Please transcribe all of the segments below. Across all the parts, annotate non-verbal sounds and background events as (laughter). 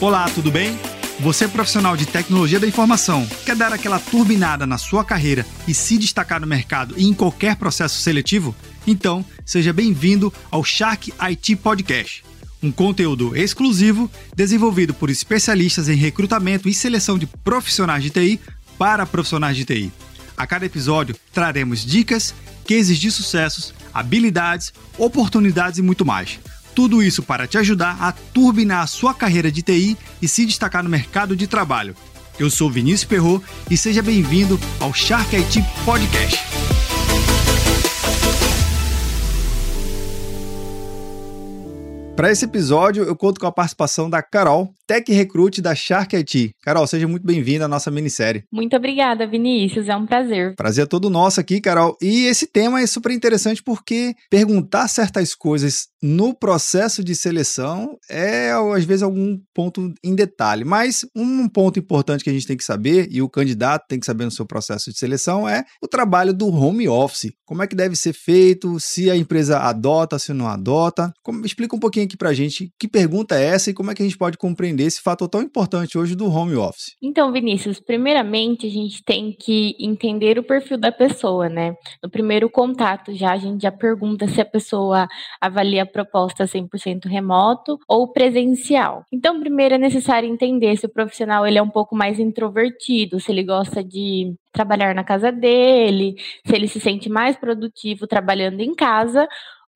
Olá, tudo bem? Você é profissional de tecnologia da informação, quer dar aquela turbinada na sua carreira e se destacar no mercado e em qualquer processo seletivo? Então, seja bem-vindo ao Shark IT Podcast, um conteúdo exclusivo desenvolvido por especialistas em recrutamento e seleção de profissionais de TI para profissionais de TI. A cada episódio traremos dicas, cases de sucessos, habilidades, oportunidades e muito mais tudo isso para te ajudar a turbinar a sua carreira de TI e se destacar no mercado de trabalho. Eu sou Vinícius Perro e seja bem-vindo ao Shark IT Podcast. Para esse episódio, eu conto com a participação da Carol, Tech Recruit da Shark IT. Carol, seja muito bem-vinda à nossa minissérie. Muito obrigada, Vinícius. É um prazer. Prazer é todo nosso aqui, Carol. E esse tema é super interessante porque perguntar certas coisas no processo de seleção é, às vezes, algum ponto em detalhe. Mas um ponto importante que a gente tem que saber, e o candidato tem que saber no seu processo de seleção, é o trabalho do home office. Como é que deve ser feito, se a empresa adota, se não adota. Como, explica um pouquinho aqui para a gente que pergunta é essa e como é que a gente pode compreender esse fator tão importante hoje do home office. Então, Vinícius, primeiramente a gente tem que entender o perfil da pessoa, né? No primeiro contato já a gente já pergunta se a pessoa avalia a proposta 100% remoto ou presencial. Então, primeiro é necessário entender se o profissional ele é um pouco mais introvertido, se ele gosta de trabalhar na casa dele, se ele se sente mais produtivo trabalhando em casa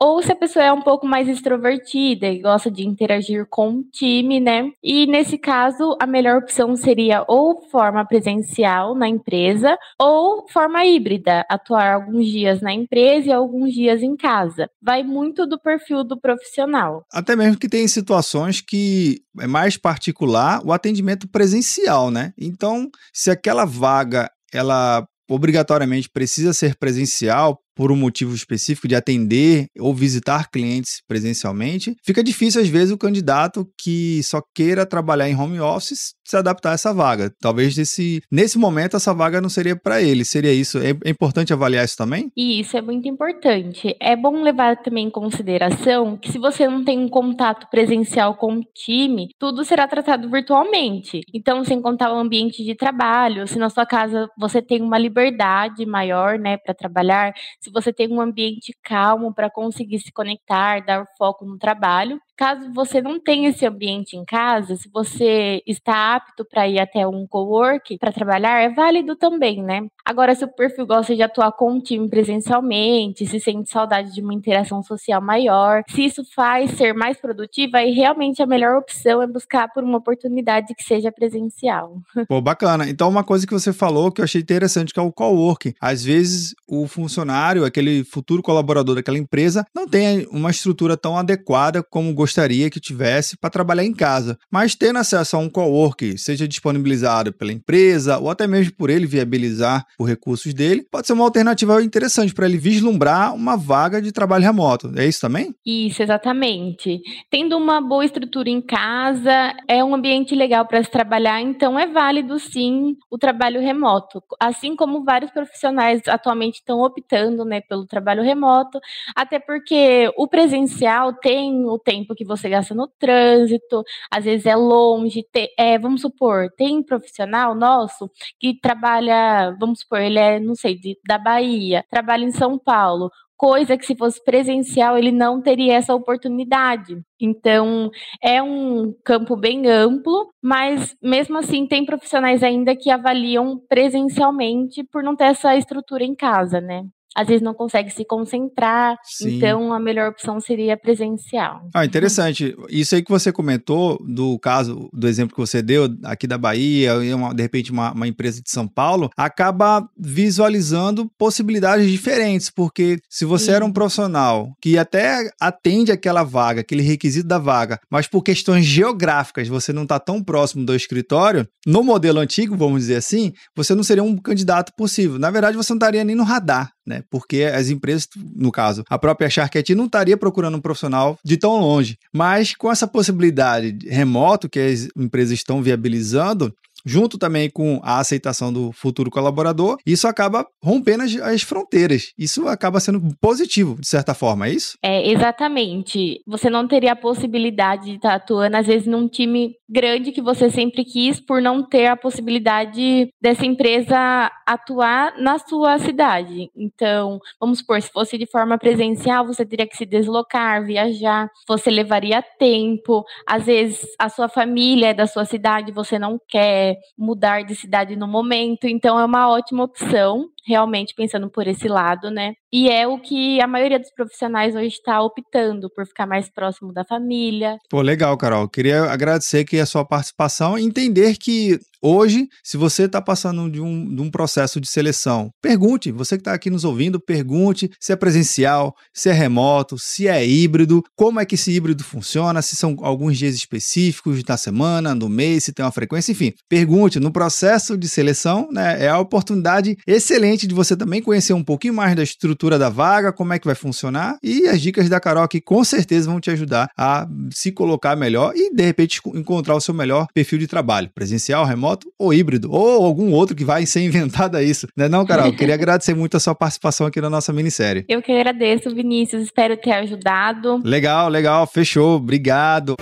ou se a pessoa é um pouco mais extrovertida e gosta de interagir com o time, né? E nesse caso, a melhor opção seria ou forma presencial na empresa ou forma híbrida, atuar alguns dias na empresa e alguns dias em casa. Vai muito do perfil do profissional. Até mesmo que tem situações que é mais particular o atendimento presencial, né? Então, se aquela vaga ela obrigatoriamente precisa ser presencial por um motivo específico de atender ou visitar clientes presencialmente, fica difícil às vezes o candidato que só queira trabalhar em home office se adaptar a essa vaga. Talvez nesse, nesse momento essa vaga não seria para ele. Seria isso? É, é, importante avaliar isso também? Isso é muito importante. É bom levar também em consideração que se você não tem um contato presencial com o time, tudo será tratado virtualmente. Então, sem contar o ambiente de trabalho, se na sua casa você tem uma liberdade maior, né, para trabalhar, se você tem um ambiente calmo para conseguir se conectar, dar foco no trabalho. Caso você não tenha esse ambiente em casa, se você está apto para ir até um cowork para trabalhar, é válido também, né? Agora, se o perfil gosta de atuar com o time presencialmente, se sente saudade de uma interação social maior, se isso faz ser mais produtivo, aí realmente a melhor opção é buscar por uma oportunidade que seja presencial. (laughs) Pô, bacana. Então, uma coisa que você falou que eu achei interessante, que é o cowork. Às vezes, o funcionário, aquele futuro colaborador daquela empresa, não tem uma estrutura tão adequada como gostaria que tivesse para trabalhar em casa. Mas tendo acesso a um cowork, seja disponibilizado pela empresa ou até mesmo por ele viabilizar os recursos dele, pode ser uma alternativa interessante para ele vislumbrar uma vaga de trabalho remoto. É isso também? Isso, exatamente. Tendo uma boa estrutura em casa, é um ambiente legal para se trabalhar, então é válido sim o trabalho remoto. Assim como vários profissionais atualmente estão optando né, pelo trabalho remoto, até porque o presencial tem o tempo tempo que você gasta no trânsito, às vezes é longe. é, vamos supor, tem profissional nosso que trabalha, vamos supor, ele é, não sei, de, da Bahia, trabalha em São Paulo coisa que se fosse presencial ele não teria essa oportunidade. Então, é um campo bem amplo, mas mesmo assim tem profissionais ainda que avaliam presencialmente por não ter essa estrutura em casa, né? Às vezes não consegue se concentrar, Sim. então a melhor opção seria presencial. Ah, interessante. Isso aí que você comentou, do caso, do exemplo que você deu aqui da Bahia, uma, de repente uma, uma, empresa de São Paulo, acaba visualizando possibilidades diferentes, porque se você Sim. era um profissional que até atende aquela vaga, aquele requisito da vaga, mas por questões geográficas você não está tão próximo do escritório, no modelo antigo, vamos dizer assim, você não seria um candidato possível. Na verdade, você não estaria nem no radar né? Porque as empresas, no caso, a própria Sharket não estaria procurando um profissional de tão longe. Mas com essa possibilidade remoto que as empresas estão viabilizando, junto também com a aceitação do futuro colaborador, isso acaba rompendo as, as fronteiras. Isso acaba sendo positivo, de certa forma, é isso? É, exatamente. Você não teria a possibilidade de estar atuando, às vezes, num time grande que você sempre quis, por não ter a possibilidade dessa empresa atuar na sua cidade. Então, vamos supor, se fosse de forma presencial, você teria que se deslocar, viajar, você levaria tempo. Às vezes, a sua família é da sua cidade, você não quer mudar de cidade no momento, então é uma ótima opção realmente pensando por esse lado, né? E é o que a maioria dos profissionais hoje está optando por ficar mais próximo da família. Pô, legal, Carol. Queria agradecer aqui a sua participação e entender que Hoje, se você está passando de um, de um processo de seleção, pergunte, você que está aqui nos ouvindo, pergunte se é presencial, se é remoto, se é híbrido, como é que esse híbrido funciona, se são alguns dias específicos na semana, no mês, se tem uma frequência, enfim. Pergunte, no processo de seleção, né, é a oportunidade excelente de você também conhecer um pouquinho mais da estrutura da vaga, como é que vai funcionar e as dicas da Carol que com certeza vão te ajudar a se colocar melhor e de repente encontrar o seu melhor perfil de trabalho, presencial, remoto ou híbrido, ou algum outro que vai (laughs) ser inventado a isso. Né não, Carol? Queria agradecer muito a sua participação aqui na nossa minissérie. Eu que agradeço, Vinícius. Espero ter ajudado. Legal, legal. Fechou. Obrigado.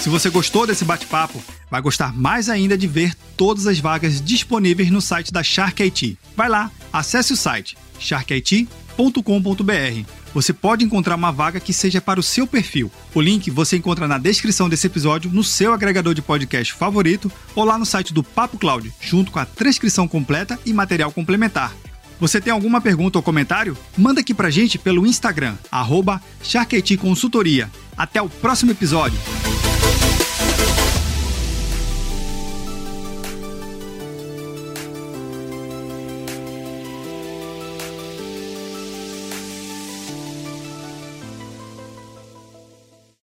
Se você gostou desse bate-papo, vai gostar mais ainda de ver todas as vagas disponíveis no site da Shark IT. Vai lá, acesse o site sharkit.com.br você pode encontrar uma vaga que seja para o seu perfil. O link você encontra na descrição desse episódio, no seu agregador de podcast favorito ou lá no site do Papo Cloud, junto com a transcrição completa e material complementar. Você tem alguma pergunta ou comentário? Manda aqui pra gente pelo Instagram, arroba Consultoria. Até o próximo episódio!